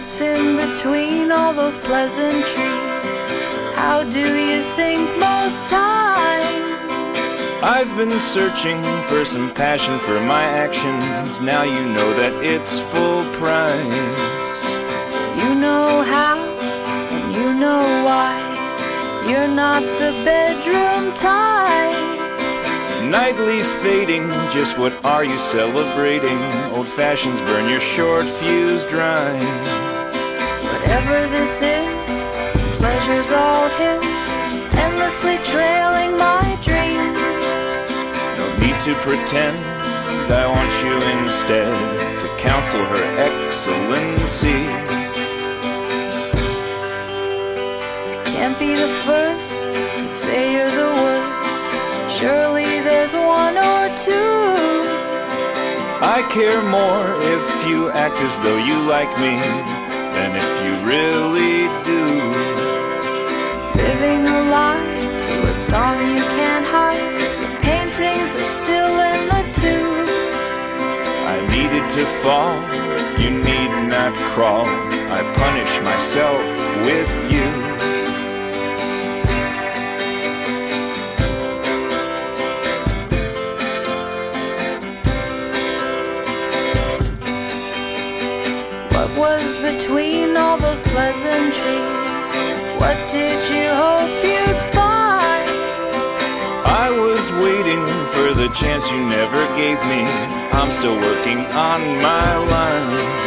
What's in between all those pleasantries? How do you think most times? I've been searching for some passion for my actions. Now you know that it's full price. You know how, and you know why. You're not the bedroom type. Nightly fading, just what are you celebrating? Old fashions burn your short fuse dry. Whatever this is, pleasure's all his. Endlessly trailing my dreams. No need to pretend, I want you instead to counsel her excellency. Can't be the first to say you're the worst. I care more if you act as though you like me than if you really do. Living a lie to a song you can't hide. Your paintings are still in the tube. I needed to fall, you need not crawl. I punish myself What was between all those pleasantries? What did you hope you'd find? I was waiting for the chance you never gave me. I'm still working on my line.